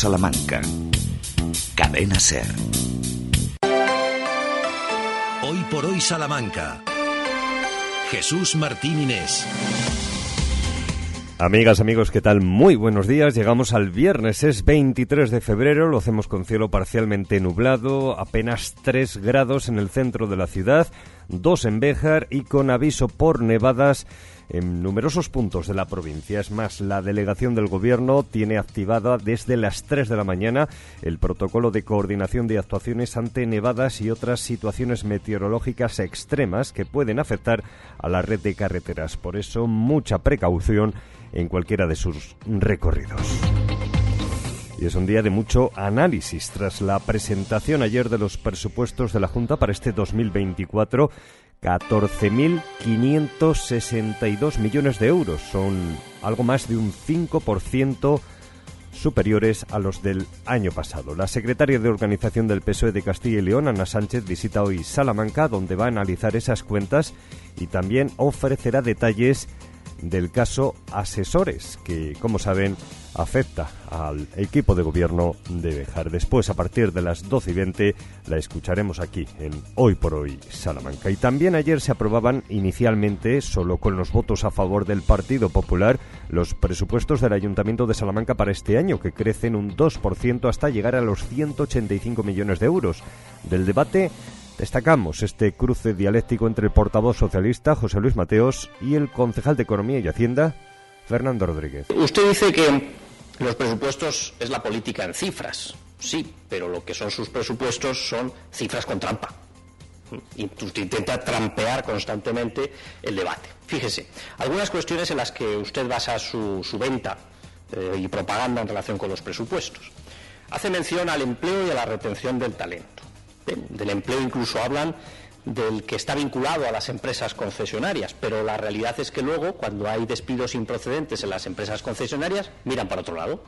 Salamanca. Cadena Ser. Hoy por hoy Salamanca. Jesús Martín Inés. Amigas, amigos, ¿qué tal? Muy buenos días. Llegamos al viernes, es 23 de febrero, lo hacemos con cielo parcialmente nublado, apenas 3 grados en el centro de la ciudad, 2 en Béjar y con aviso por nevadas en numerosos puntos de la provincia. Es más, la delegación del Gobierno tiene activada desde las 3 de la mañana el protocolo de coordinación de actuaciones ante nevadas y otras situaciones meteorológicas extremas que pueden afectar a la red de carreteras. Por eso, mucha precaución en cualquiera de sus recorridos. Y es un día de mucho análisis tras la presentación ayer de los presupuestos de la Junta para este 2024. 14.562 millones de euros. Son algo más de un 5% superiores a los del año pasado. La secretaria de Organización del PSOE de Castilla y León, Ana Sánchez, visita hoy Salamanca, donde va a analizar esas cuentas y también ofrecerá detalles del caso Asesores, que, como saben, afecta al equipo de gobierno de Bejar. Después, a partir de las 12 y 20, la escucharemos aquí en Hoy por Hoy Salamanca. Y también ayer se aprobaban inicialmente, solo con los votos a favor del Partido Popular, los presupuestos del Ayuntamiento de Salamanca para este año, que crecen un 2% hasta llegar a los 185 millones de euros. Del debate Destacamos este cruce dialéctico entre el portavoz socialista José Luis Mateos y el concejal de Economía y Hacienda Fernando Rodríguez. Usted dice que los presupuestos es la política en cifras. Sí, pero lo que son sus presupuestos son cifras con trampa. Usted intenta trampear constantemente el debate. Fíjese, algunas cuestiones en las que usted basa su, venta eh, y propaganda en relación con los presupuestos. Hace mención al empleo y a la retención del talento del empleo incluso hablan del que está vinculado a las empresas concesionarias, pero la realidad es que luego, cuando hay despidos improcedentes en las empresas concesionarias, miran para otro lado.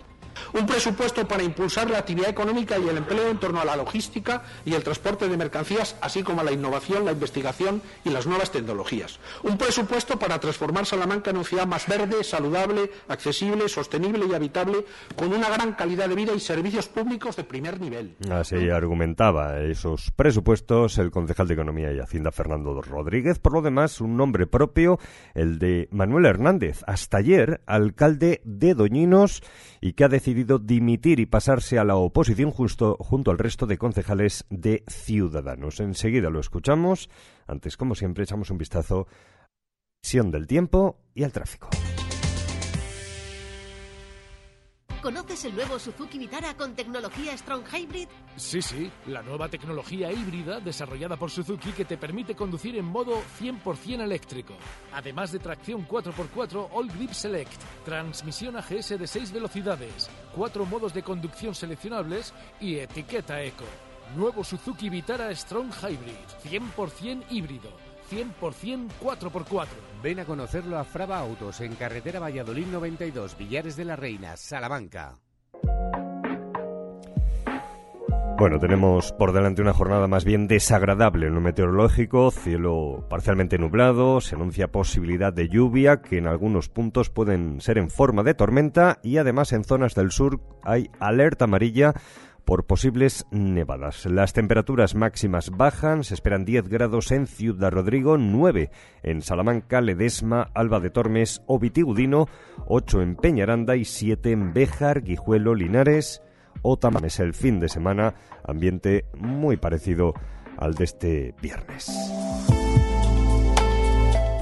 Un presupuesto para impulsar la actividad económica y el empleo en torno a la logística y el transporte de mercancías, así como a la innovación, la investigación y las nuevas tecnologías. Un presupuesto para transformar Salamanca en una ciudad más verde, saludable, accesible, sostenible y habitable, con una gran calidad de vida y servicios públicos de primer nivel. Así argumentaba esos presupuestos el concejal de Economía y Hacienda Fernando Rodríguez. Por lo demás, un nombre propio, el de Manuel Hernández, hasta ayer alcalde de Doñinos y que ha decidido dimitir y pasarse a la oposición justo, junto al resto de concejales de Ciudadanos. Enseguida lo escuchamos. Antes, como siempre, echamos un vistazo a la del tiempo y al tráfico. ¿Conoces el nuevo Suzuki Vitara con tecnología Strong Hybrid? Sí, sí, la nueva tecnología híbrida desarrollada por Suzuki que te permite conducir en modo 100% eléctrico. Además de tracción 4x4 All Grip Select, transmisión AGS de 6 velocidades, cuatro modos de conducción seleccionables y etiqueta eco. Nuevo Suzuki Vitara Strong Hybrid, 100% híbrido 100% 4x4. Ven a conocerlo a Fraba Autos en carretera Valladolid 92, Villares de la Reina, Salamanca. Bueno, tenemos por delante una jornada más bien desagradable en lo meteorológico, cielo parcialmente nublado, se anuncia posibilidad de lluvia que en algunos puntos pueden ser en forma de tormenta y además en zonas del sur hay alerta amarilla por posibles nevadas. Las temperaturas máximas bajan, se esperan 10 grados en Ciudad Rodrigo, 9 en Salamanca, Ledesma, Alba de Tormes o Vitigudino, 8 en Peñaranda y 7 en Béjar, Guijuelo, Linares o Tamames. El fin de semana, ambiente muy parecido al de este viernes.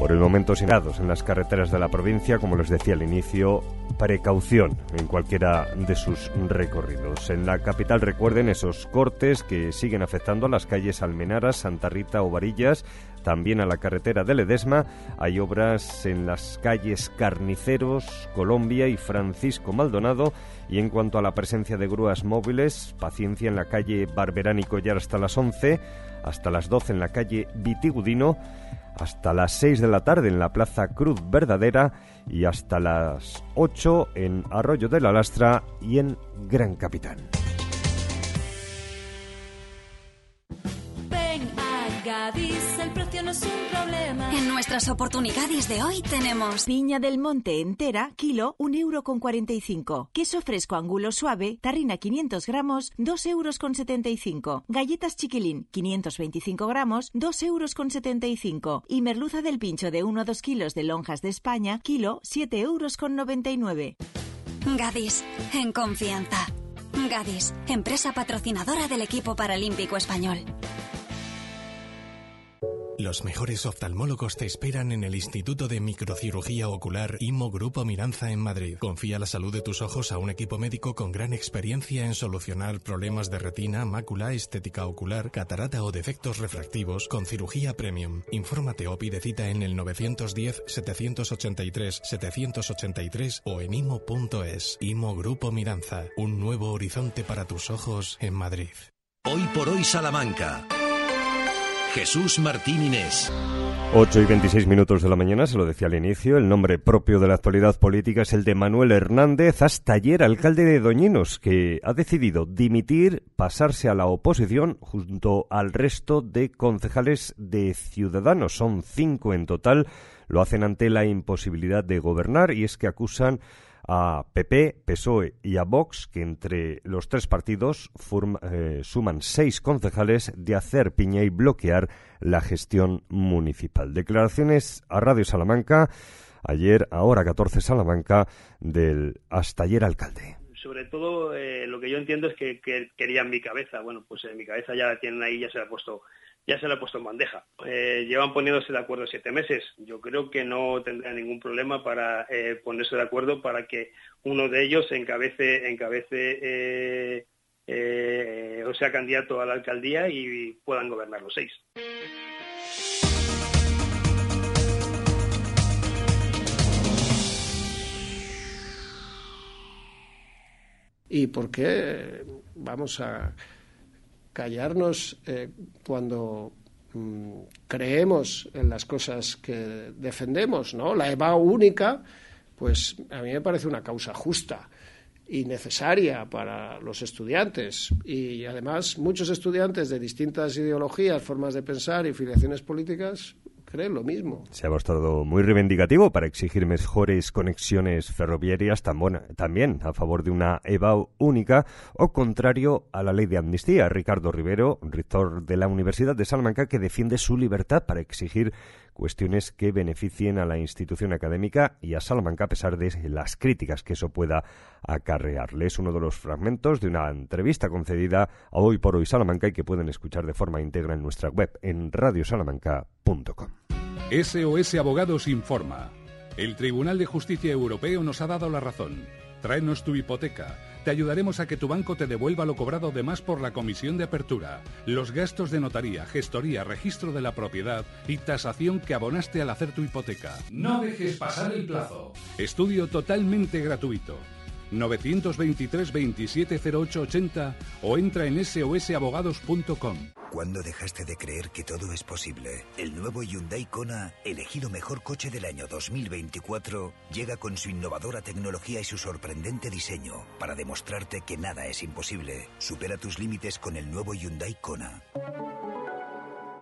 Por el momento, sin en las carreteras de la provincia, como les decía al inicio, precaución en cualquiera de sus recorridos. En la capital recuerden esos cortes que siguen afectando a las calles Almenaras, Santa Rita o Varillas, también a la carretera de Ledesma. Hay obras en las calles Carniceros, Colombia y Francisco Maldonado. Y en cuanto a la presencia de grúas móviles, paciencia en la calle Barberán y Collar hasta las 11, hasta las 12 en la calle Vitigudino hasta las 6 de la tarde en la Plaza Cruz Verdadera y hasta las 8 en Arroyo de la Lastra y en Gran Capitán. Ven a nuestras oportunidades de hoy tenemos piña del monte entera, kilo, 1 euro con 45. Queso fresco angulo suave, tarrina 500 gramos, 2 euros con 75. Galletas chiquilín, 525 gramos, 2 euros con 75. Y merluza del pincho de 1 a 2 kilos de lonjas de España, kilo, 7 euros con 99. Gadis, en confianza. Gadis, empresa patrocinadora del equipo paralímpico español. Los mejores oftalmólogos te esperan en el Instituto de Microcirugía Ocular IMO Grupo Miranza en Madrid. Confía la salud de tus ojos a un equipo médico con gran experiencia en solucionar problemas de retina, mácula, estética ocular, catarata o defectos refractivos con cirugía premium. Infórmate o pide cita en el 910-783-783 o en imo.es. IMO Grupo Miranza, un nuevo horizonte para tus ojos en Madrid. Hoy por hoy Salamanca. Jesús Martín Inés. 8 y 26 minutos de la mañana, se lo decía al inicio, el nombre propio de la actualidad política es el de Manuel Hernández, hasta ayer alcalde de Doñinos, que ha decidido dimitir, pasarse a la oposición junto al resto de concejales de Ciudadanos. Son cinco en total, lo hacen ante la imposibilidad de gobernar y es que acusan a PP, PSOE y a Vox, que entre los tres partidos eh, suman seis concejales, de hacer piña y bloquear la gestión municipal. Declaraciones a Radio Salamanca, ayer, ahora 14 Salamanca, del hasta ayer alcalde sobre todo eh, lo que yo entiendo es que, querían mi cabeza. Bueno, pues mi cabeza ya la tienen ahí, ya se la ha puesto ya se lo ha puesto en bandeja. Eh, llevan poniéndose de acuerdo siete meses. Yo creo que no tendrá ningún problema para eh, ponerse de acuerdo para que uno de ellos encabece, encabece o sea candidato a la alcaldía y puedan gobernar los seis. ¿Y por qué vamos a callarnos eh, cuando mm, creemos en las cosas que defendemos, ¿no? La EVA única, pues a mí me parece una causa justa y necesaria para los estudiantes. Y además, muchos estudiantes de distintas ideologías, formas de pensar y filiaciones políticas Se ha mostrado muy reivindicativo para exigir mejores conexiones ferroviarias también a favor de una EVA única o contrario a la ley de amnistía. Ricardo Rivero, rector de la Universidad de Salamanca, que defiende su libertad para exigir cuestiones que beneficien a la institución académica y a Salamanca a pesar de las críticas que eso pueda acarrearle. Es uno de los fragmentos de una entrevista concedida a Hoy por Hoy Salamanca y que pueden escuchar de forma íntegra en nuestra web en radiosalamanca.com. SOS Abogados informa. El Tribunal de Justicia Europeo nos ha dado la razón. Tráenos tu hipoteca te ayudaremos a que tu banco te devuelva lo cobrado de más por la comisión de apertura, los gastos de notaría, gestoría, registro de la propiedad y tasación que abonaste al hacer tu hipoteca. No dejes pasar el plazo. Estudio totalmente gratuito. 923 270880 o entra en sosabogados.com. ¿Cuándo dejaste de creer que todo es posible? El nuevo Hyundai Kona, elegido mejor coche del año 2024, llega con su innovadora tecnología y su sorprendente diseño para demostrarte que nada es imposible. Supera tus límites con el nuevo Hyundai Kona.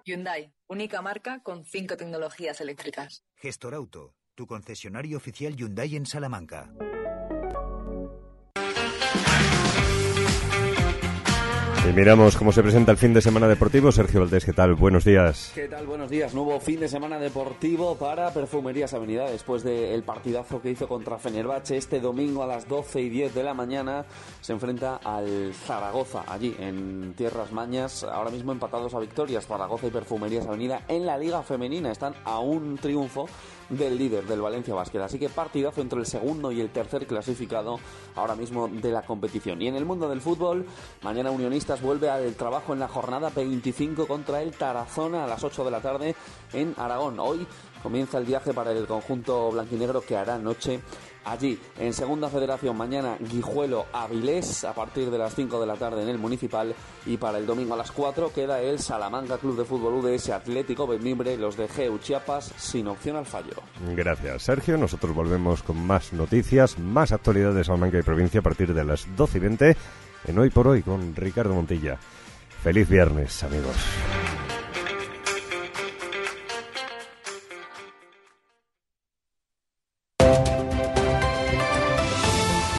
Hyundai, única marca con cinco tecnologías eléctricas. Gestor Auto, tu concesionario oficial Hyundai en Salamanca. Y miramos cómo se presenta el fin de semana deportivo. Sergio Valdés, ¿qué tal? Buenos días. ¿Qué tal? Buenos días. Nuevo fin de semana deportivo para Perfumerías Avenida después del partidazo que hizo contra Fenerbahce. Este domingo a las 12 y 10 de la mañana se enfrenta al Zaragoza, allí en Tierras Mañas. Ahora mismo empatados a victorias Zaragoza y Perfumerías Avenida en la Liga Femenina. Están a un triunfo del líder del Valencia Basket. Así que partidazo entre el segundo y el tercer clasificado ahora mismo de la competición. Y en el mundo del fútbol, mañana Unionistas vuelve al trabajo en la jornada 25 contra el Tarazona a las 8 de la tarde en Aragón. Hoy comienza el viaje para el conjunto blanquinegro que hará noche allí en Segunda Federación mañana Guijuelo Avilés a partir de las 5 de la tarde en el Municipal y para el domingo a las 4 queda el Salamanca Club de Fútbol UDS Atlético Benmimbre, los de Geu Chiapas sin opción al fallo. Gracias Sergio, nosotros volvemos con más noticias, más actualidades de Salamanca y provincia a partir de las 12 y 20 en Hoy por Hoy con Ricardo Montilla. Feliz viernes amigos.